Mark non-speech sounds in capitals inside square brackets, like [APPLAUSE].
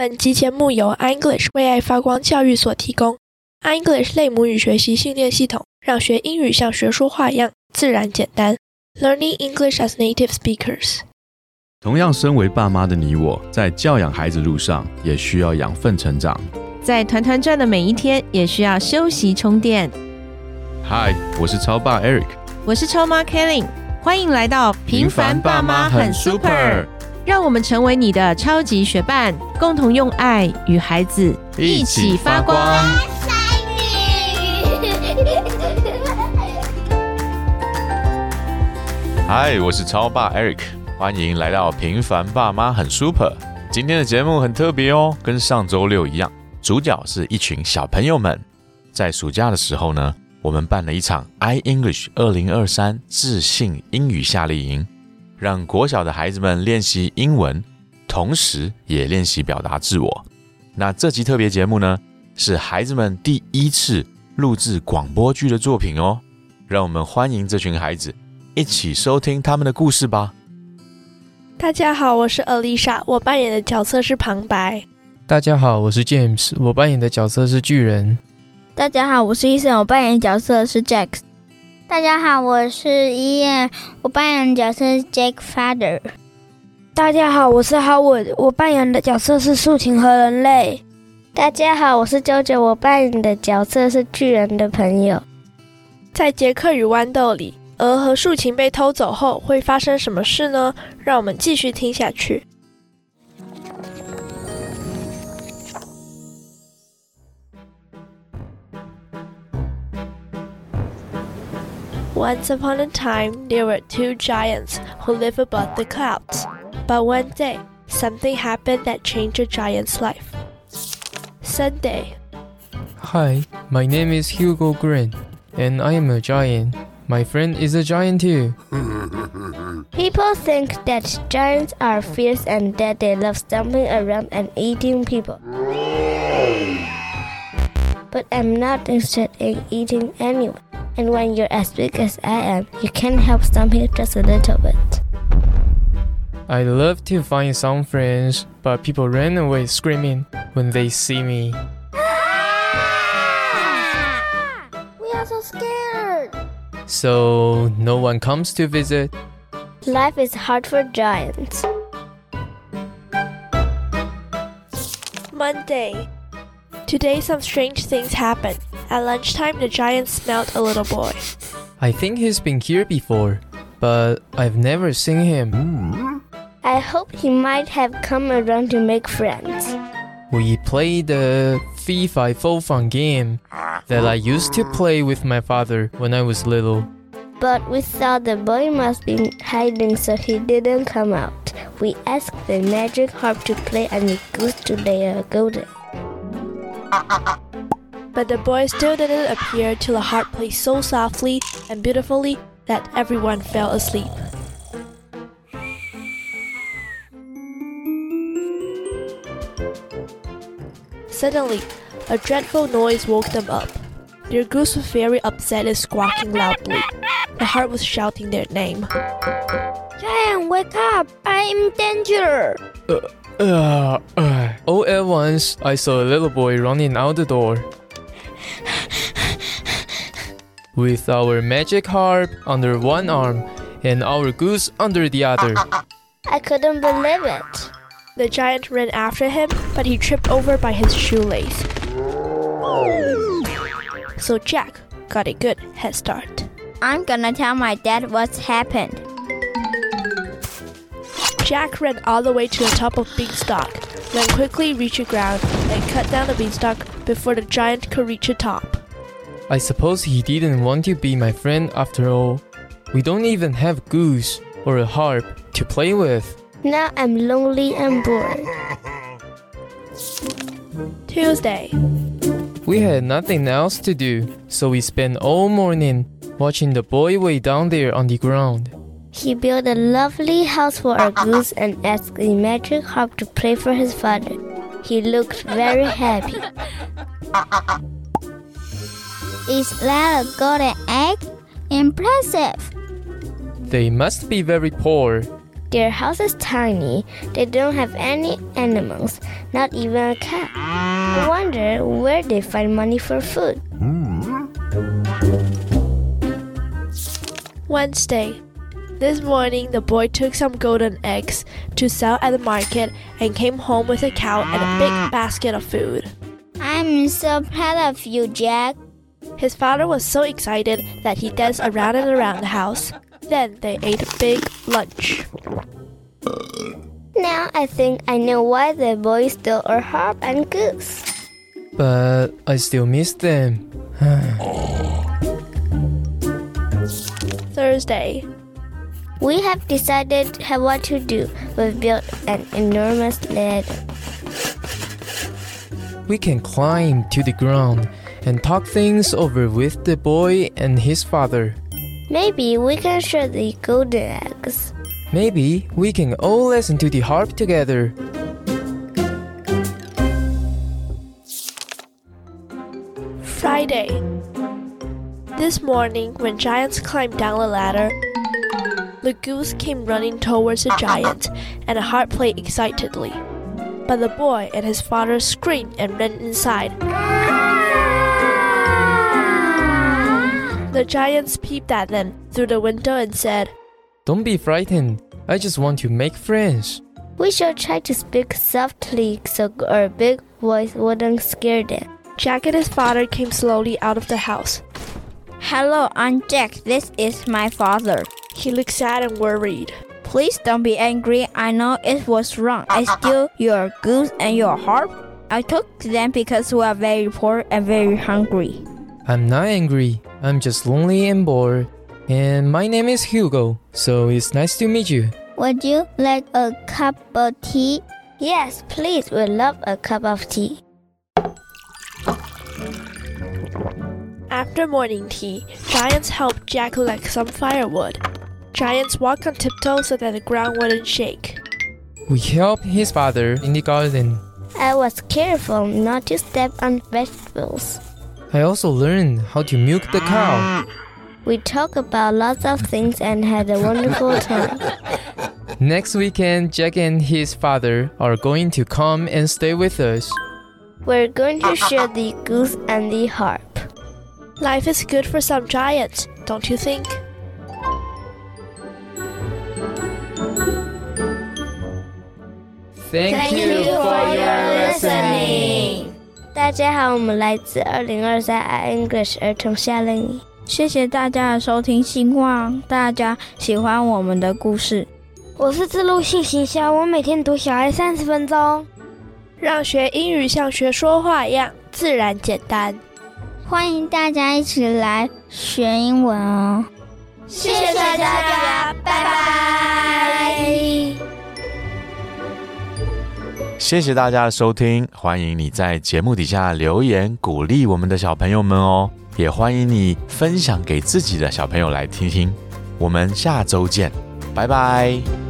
本集节目由 iEnglish 为爱发光教育所提供。iEnglish 类母语学习训练系统，让学英语像学说话一样自然简单。Learning English as native speakers。同样，身为爸妈的你我，在教养孩子路上也需要养分成长。在团团转的每一天，也需要休息充电。嗨，我是超爸 Eric，我是超妈 Kelly，欢迎来到平凡爸妈很 super。让我们成为你的超级学伴，共同用爱与孩子一起发光。[LAUGHS] 嗨，我是超爸 Eric，欢迎来到平凡爸妈很 super。今天的节目很特别哦，跟上周六一样，主角是一群小朋友们。在暑假的时候呢，我们办了一场 i English 二零二三自信英语夏令营。让国小的孩子们练习英文，同时也练习表达自我。那这集特别节目呢，是孩子们第一次录制广播剧的作品哦。让我们欢迎这群孩子一起收听他们的故事吧。大家好，我是 Alicia，我扮演的角色是旁白。大家好，我是 James，我扮演的角色是巨人。大家好，我是医生，我扮演的角色是 Jack。大家好，我是伊燕，我扮演的角色是 Jake Father。大家好，我是 Howard，我扮演的角色是竖琴和人类。大家好，我是 JoJo，我扮演的角色是巨人的朋友。在杰克与豌豆里，鹅和竖琴被偷走后会发生什么事呢？让我们继续听下去。Once upon a time, there were two giants who live above the clouds. But one day, something happened that changed the giant's life. Sunday. Hi, my name is Hugo Green, and I am a giant. My friend is a giant too. [LAUGHS] People think that giants are fierce and that they love stomping around and eating people. But I'm not interested in eating anyone. And when you're as big as I am, you can't help stomping just a little bit. I love to find some friends, but people run away screaming when they see me. We are so scared. So no one comes to visit. Life is hard for giants. Monday. Today, some strange things happened. At lunchtime, the giant smelled a little boy. I think he's been here before, but I've never seen him. I hope he might have come around to make friends. We played the Fee Fi Fo Fun game that I used to play with my father when I was little. But we thought the boy must be hiding, so he didn't come out. We asked the magic harp to play and the goose to lay a golden. But the boy still didn't appear till the harp played so softly and beautifully that everyone fell asleep. Suddenly, a dreadful noise woke them up. Their goose was very upset and squawking loudly. The harp was shouting their name. Giant, wake up! I'm in danger! Uh, uh, uh. All at once, I saw a little boy running out the door. With our magic harp under one arm and our goose under the other. I couldn't believe it. The giant ran after him, but he tripped over by his shoelace. So Jack got a good head start. I'm gonna tell my dad what's happened. Jack ran all the way to the top of Beanstalk, then quickly reached the ground and cut down the beanstalk before the giant could reach the top. I suppose he didn't want to be my friend after all. We don't even have goose or a harp to play with. Now I'm lonely and bored. Tuesday. We had nothing else to do, so we spent all morning watching the boy way down there on the ground. He built a lovely house for our goose and asked the magic harp to play for his father. He looked very happy. Is that a golden egg? Impressive. They must be very poor. Their house is tiny. They don't have any animals, not even a cat. I wonder where they find money for food. Hmm. Wednesday. This morning, the boy took some golden eggs to sell at the market and came home with a cow and a big basket of food. I'm so proud of you, Jack. His father was so excited that he danced around and around the house. Then they ate a big lunch. Now I think I know why the boy stole our harp and goose. But I still miss them. [SIGHS] Thursday. We have decided what to do. We've built an enormous ladder. We can climb to the ground and talk things over with the boy and his father. Maybe we can share the golden eggs. Maybe we can all listen to the harp together. Friday. This morning, when giants climbed down the ladder, the goose came running towards the giant, and the harp played excitedly. But the boy and his father screamed and ran inside. The giants peeped at them through the window and said, Don't be frightened. I just want to make friends. We shall try to speak softly so our big voice wouldn't scare them. Jack and his father came slowly out of the house. Hello, I'm Jack. This is my father. He looked sad and worried. Please don't be angry. I know it was wrong. I stole your goose and your harp. I took them because we are very poor and very hungry. I'm not angry. I'm just lonely and bored. And my name is Hugo, so it's nice to meet you. Would you like a cup of tea? Yes, please, we love a cup of tea. After morning tea, Giants helped Jack collect some firewood. Giants walked on tiptoe so that the ground wouldn't shake. We helped his father in the garden. I was careful not to step on vegetables. I also learned how to milk the cow. We talked about lots of things and had a wonderful time. [LAUGHS] Next weekend, Jack and his father are going to come and stay with us. We're going to share the goose and the harp. Life is good for some giants, don't you think? Thank, you for your listening. 大家好，我们来自二零二三 i English 儿童夏令营。谢谢大家的收听，希望大家喜欢我们的故事。我是自录性行销，我每天读小孩三十分钟，让学英语像学说话一样自然简单。欢迎大家一起来学英文哦！谢谢大家，拜拜。谢谢大家的收听，欢迎你在节目底下留言鼓励我们的小朋友们哦，也欢迎你分享给自己的小朋友来听听。我们下周见，拜拜。